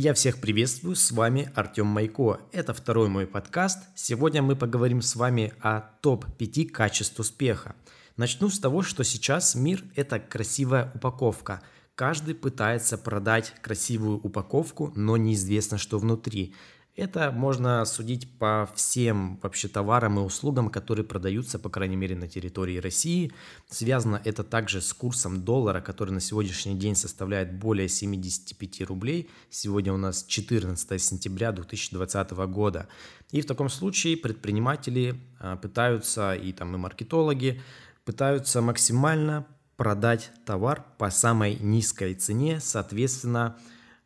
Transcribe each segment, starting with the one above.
Я всех приветствую, с вами Артем Майко. Это второй мой подкаст. Сегодня мы поговорим с вами о топ-5 качеств успеха. Начну с того, что сейчас мир – это красивая упаковка. Каждый пытается продать красивую упаковку, но неизвестно, что внутри. Это можно судить по всем вообще товарам и услугам, которые продаются, по крайней мере, на территории России. Связано это также с курсом доллара, который на сегодняшний день составляет более 75 рублей. Сегодня у нас 14 сентября 2020 года. И в таком случае предприниматели а, пытаются, и там и маркетологи, пытаются максимально продать товар по самой низкой цене, соответственно,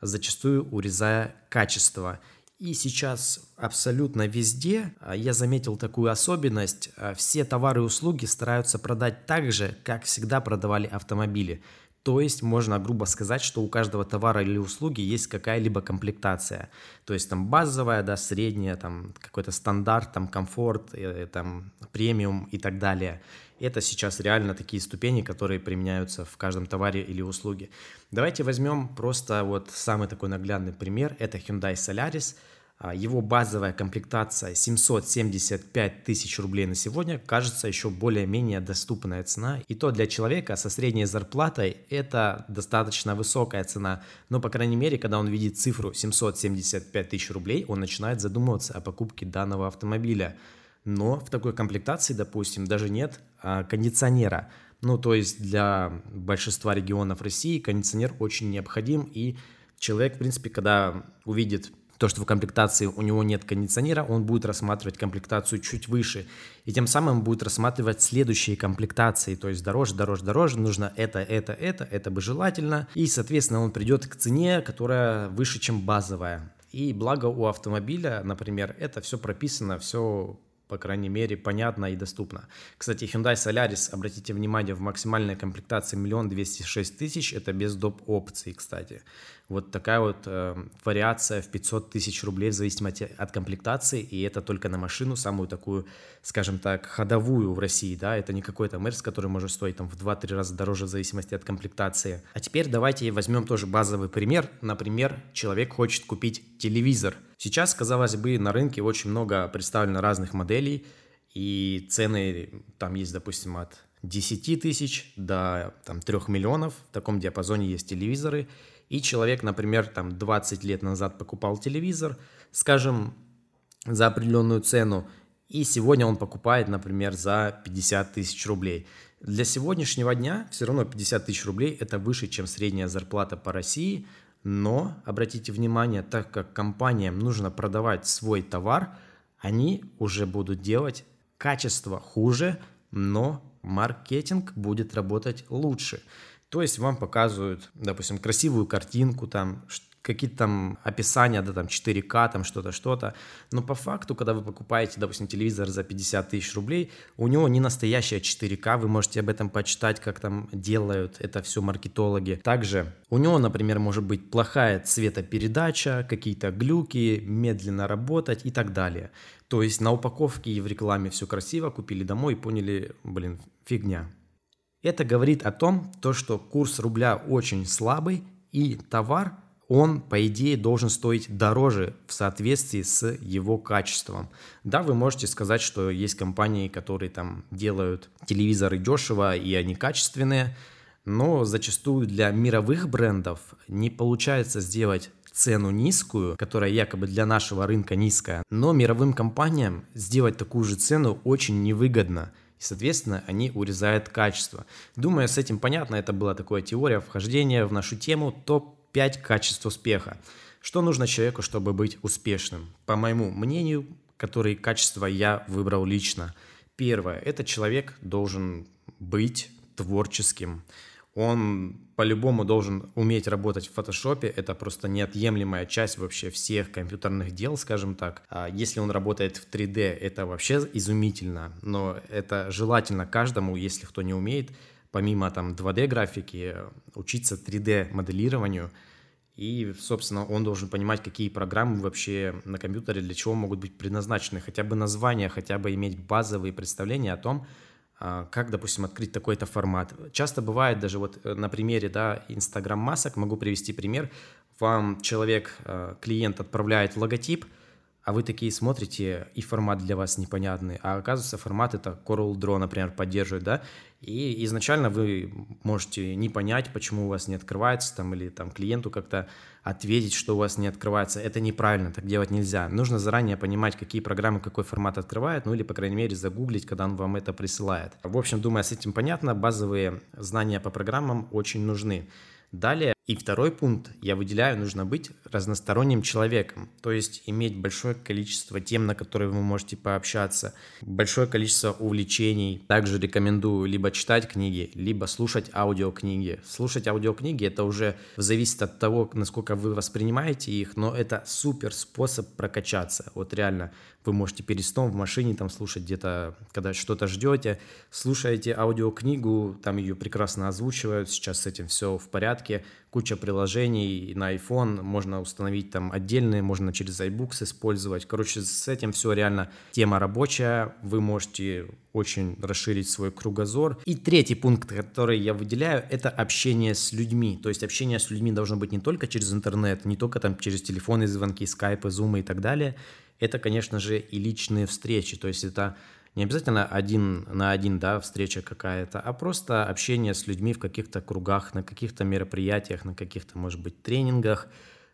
зачастую урезая качество – и сейчас абсолютно везде а, я заметил такую особенность. А, все товары и услуги стараются продать так же, как всегда продавали автомобили. То есть можно грубо сказать, что у каждого товара или услуги есть какая-либо комплектация. То есть там базовая, да, средняя, там какой-то стандарт, там комфорт, э, там премиум и так далее. Это сейчас реально такие ступени, которые применяются в каждом товаре или услуге. Давайте возьмем просто вот самый такой наглядный пример. Это Hyundai Solaris – его базовая комплектация 775 тысяч рублей на сегодня кажется еще более-менее доступная цена. И то для человека со средней зарплатой это достаточно высокая цена. Но, по крайней мере, когда он видит цифру 775 тысяч рублей, он начинает задумываться о покупке данного автомобиля. Но в такой комплектации, допустим, даже нет а, кондиционера. Ну, то есть для большинства регионов России кондиционер очень необходим. И человек, в принципе, когда увидит то, что в комплектации у него нет кондиционера, он будет рассматривать комплектацию чуть выше. И тем самым будет рассматривать следующие комплектации, то есть дороже, дороже, дороже, нужно это, это, это, это бы желательно. И, соответственно, он придет к цене, которая выше, чем базовая. И благо у автомобиля, например, это все прописано, все по крайней мере, понятно и доступно. Кстати, Hyundai Solaris, обратите внимание, в максимальной комплектации 1 двести шесть тысяч, это без доп. опций, кстати. Вот такая вот э, вариация в 500 тысяч рублей в зависимости от комплектации, и это только на машину, самую такую, скажем так, ходовую в России, да, это не какой-то Мерс, который может стоить там в 2-3 раза дороже в зависимости от комплектации. А теперь давайте возьмем тоже базовый пример. Например, человек хочет купить телевизор. Сейчас, казалось бы, на рынке очень много представлено разных моделей, и цены там есть, допустим, от 10 тысяч до там, 3 миллионов. В таком диапазоне есть телевизоры – и человек, например, там 20 лет назад покупал телевизор, скажем, за определенную цену, и сегодня он покупает, например, за 50 тысяч рублей. Для сегодняшнего дня все равно 50 тысяч рублей – это выше, чем средняя зарплата по России, но, обратите внимание, так как компаниям нужно продавать свой товар, они уже будут делать качество хуже, но маркетинг будет работать лучше. То есть вам показывают, допустим, красивую картинку, там какие-то там описания, да, там 4К, там что-то, что-то. Но по факту, когда вы покупаете, допустим, телевизор за 50 тысяч рублей, у него не настоящая 4К, вы можете об этом почитать, как там делают это все маркетологи. Также у него, например, может быть плохая цветопередача, какие-то глюки, медленно работать и так далее. То есть на упаковке и в рекламе все красиво, купили домой и поняли, блин, фигня. Это говорит о том, то, что курс рубля очень слабый, и товар, он, по идее, должен стоить дороже в соответствии с его качеством. Да, вы можете сказать, что есть компании, которые там делают телевизоры дешево, и они качественные, но зачастую для мировых брендов не получается сделать цену низкую, которая якобы для нашего рынка низкая, но мировым компаниям сделать такую же цену очень невыгодно – и, соответственно, они урезают качество. Думаю, с этим понятно, это была такая теория вхождения в нашу тему топ-5 качеств успеха. Что нужно человеку, чтобы быть успешным? По моему мнению, которые качества я выбрал лично. Первое, это человек должен быть творческим он по-любому должен уметь работать в фотошопе, это просто неотъемлемая часть вообще всех компьютерных дел, скажем так. А если он работает в 3D, это вообще изумительно, но это желательно каждому, если кто не умеет, помимо там 2D графики, учиться 3D моделированию, и, собственно, он должен понимать, какие программы вообще на компьютере для чего могут быть предназначены, хотя бы названия, хотя бы иметь базовые представления о том, как, допустим, открыть такой-то формат. Часто бывает даже вот э, на примере да, Instagram масок, могу привести пример, вам человек, э, клиент отправляет логотип, а вы такие смотрите, и формат для вас непонятный, а оказывается формат это Coral Draw, например, поддерживает, да, и изначально вы можете не понять, почему у вас не открывается, там, или там клиенту как-то ответить, что у вас не открывается. Это неправильно, так делать нельзя. Нужно заранее понимать, какие программы, какой формат открывает, ну или, по крайней мере, загуглить, когда он вам это присылает. В общем, думаю, с этим понятно, базовые знания по программам очень нужны. Далее, и второй пункт, я выделяю, нужно быть разносторонним человеком, то есть иметь большое количество тем, на которые вы можете пообщаться, большое количество увлечений. Также рекомендую либо читать книги, либо слушать аудиокниги. Слушать аудиокниги это уже зависит от того, насколько вы воспринимаете их, но это супер способ прокачаться. Вот реально, вы можете перед сном в машине там слушать где-то, когда что-то ждете, слушаете аудиокнигу, там ее прекрасно озвучивают, сейчас с этим все в порядке, куча приложений на iPhone, можно установить там отдельные, можно через iBooks использовать. Короче, с этим все реально тема рабочая, вы можете очень расширить свой кругозор. И третий пункт, который я выделяю, это общение с людьми. То есть общение с людьми должно быть не только через интернет, не только там через телефоны, звонки, скайпы, зумы и так далее, это, конечно же, и личные встречи. То есть это не обязательно один на один, да, встреча какая-то, а просто общение с людьми в каких-то кругах, на каких-то мероприятиях, на каких-то, может быть, тренингах.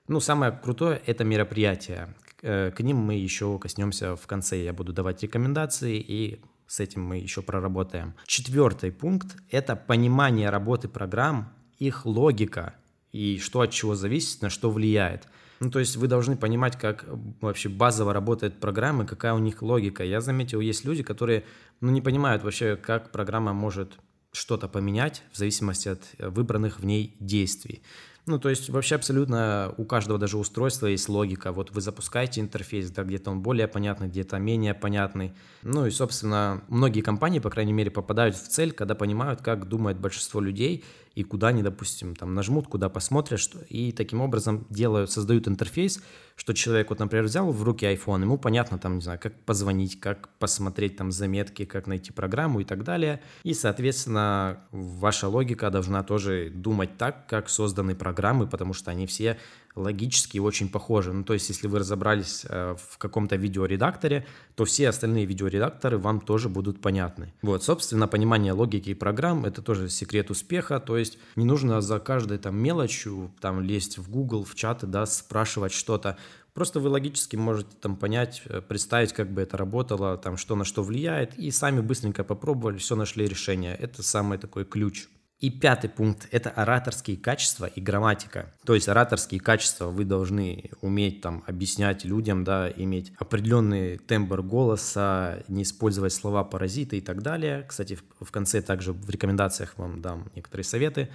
Ну, самое крутое – это мероприятия. Э, к ним мы еще коснемся в конце. Я буду давать рекомендации, и с этим мы еще проработаем. Четвертый пункт – это понимание работы программ, их логика и что от чего зависит, на что влияет – ну, то есть вы должны понимать, как э, вообще базово работает программа, какая у них логика. Я заметил, есть люди, которые ну, не понимают вообще, как программа может что-то поменять в зависимости от э, выбранных в ней действий. Ну, то есть вообще абсолютно у каждого даже устройства есть логика. Вот вы запускаете интерфейс, да, где-то он более понятный, где-то менее понятный. Ну и, собственно, многие компании, по крайней мере, попадают в цель, когда понимают, как думает большинство людей и куда они, допустим, там нажмут, куда посмотрят, что, и таким образом делают, создают интерфейс, что человек, вот, например, взял в руки iPhone, ему понятно, там, не знаю, как позвонить, как посмотреть там заметки, как найти программу и так далее. И, соответственно, ваша логика должна тоже думать так, как созданы программы, потому что они все логически очень похожи. Ну, то есть, если вы разобрались э, в каком-то видеоредакторе, то все остальные видеоредакторы вам тоже будут понятны. Вот, собственно, понимание логики программ – это тоже секрет успеха. То есть, не нужно за каждой там мелочью там лезть в Google, в чаты, да, спрашивать что-то. Просто вы логически можете там понять, э, представить, как бы это работало, там, что на что влияет, и сами быстренько попробовали, все нашли решение. Это самый такой ключ. И пятый пункт – это ораторские качества и грамматика. То есть ораторские качества вы должны уметь там объяснять людям, да, иметь определенный тембр голоса, не использовать слова паразиты и так далее. Кстати, в конце также в рекомендациях вам дам некоторые советы.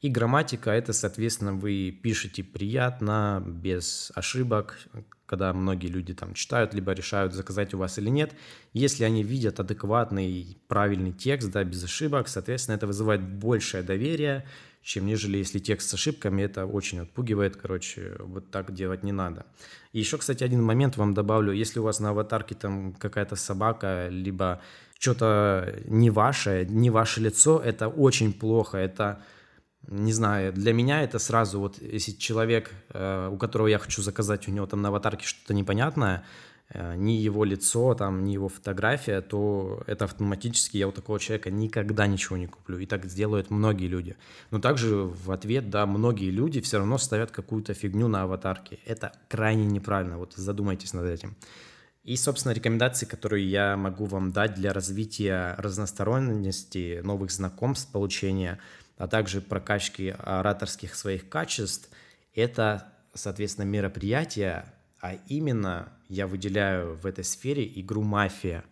И грамматика – это, соответственно, вы пишете приятно, без ошибок, когда многие люди там читают, либо решают, заказать у вас или нет. Если они видят адекватный, правильный текст, да, без ошибок, соответственно, это вызывает большее доверие, чем нежели если текст с ошибками, это очень отпугивает, короче, вот так делать не надо. И еще, кстати, один момент вам добавлю, если у вас на аватарке там какая-то собака, либо что-то не ваше, не ваше лицо, это очень плохо, это не знаю, для меня это сразу вот, если человек, э, у которого я хочу заказать, у него там на аватарке что-то непонятное, э, ни его лицо, там, ни его фотография, то это автоматически я у такого человека никогда ничего не куплю. И так сделают многие люди. Но также в ответ, да, многие люди все равно ставят какую-то фигню на аватарке. Это крайне неправильно, вот задумайтесь над этим. И, собственно, рекомендации, которые я могу вам дать для развития разносторонности, новых знакомств, получения – а также прокачки ораторских своих качеств, это, соответственно, мероприятие, а именно я выделяю в этой сфере игру «Мафия».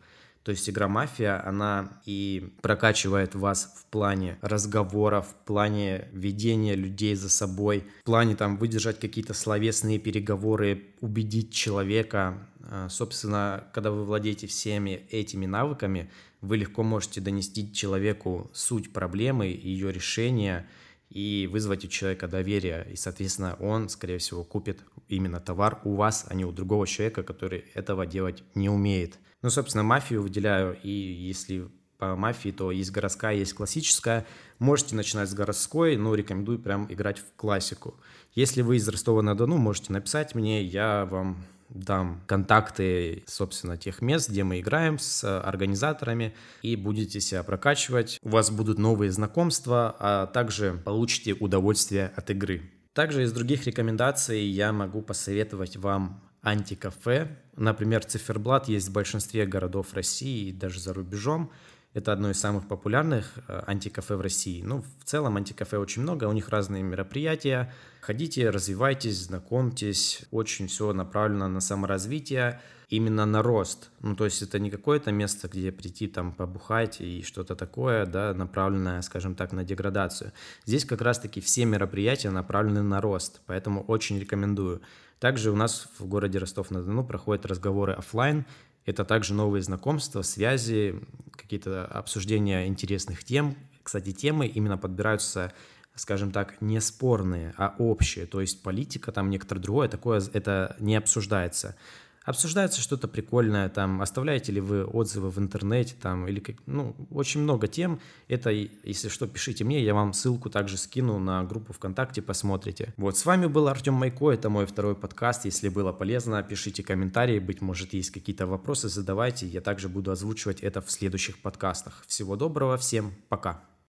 То есть игра «Мафия», она и прокачивает вас в плане разговоров, в плане ведения людей за собой, в плане там выдержать какие-то словесные переговоры, убедить человека. А, собственно, когда вы владеете всеми этими навыками, вы легко можете донести человеку суть проблемы, ее решение и вызвать у человека доверие. И, соответственно, он, скорее всего, купит именно товар у вас, а не у другого человека, который этого делать не умеет. Ну, собственно, мафию выделяю, и если по мафии, то есть городская, есть классическая. Можете начинать с городской, но рекомендую прям играть в классику. Если вы из Ростова-на-Дону, можете написать мне, я вам дам контакты, собственно, тех мест, где мы играем с организаторами, и будете себя прокачивать. У вас будут новые знакомства, а также получите удовольствие от игры. Также из других рекомендаций я могу посоветовать вам антикафе. Например, циферблат есть в большинстве городов России и даже за рубежом. Это одно из самых популярных э, антикафе в России. Ну, в целом антикафе очень много, у них разные мероприятия. Ходите, развивайтесь, знакомьтесь. Очень все направлено на саморазвитие, именно на рост. Ну, то есть это не какое-то место, где прийти там побухать и что-то такое, да, направленное, скажем так, на деградацию. Здесь как раз-таки все мероприятия направлены на рост, поэтому очень рекомендую. Также у нас в городе Ростов-на-Дону проходят разговоры офлайн, это также новые знакомства, связи, какие-то обсуждения интересных тем. Кстати, темы именно подбираются скажем так, не спорные, а общие. То есть политика, там некоторое другое, такое это не обсуждается обсуждается что-то прикольное, там, оставляете ли вы отзывы в интернете, там, или, как, ну, очень много тем. Это, если что, пишите мне, я вам ссылку также скину на группу ВКонтакте, посмотрите. Вот, с вами был Артем Майко, это мой второй подкаст. Если было полезно, пишите комментарии, быть может, есть какие-то вопросы, задавайте. Я также буду озвучивать это в следующих подкастах. Всего доброго, всем пока.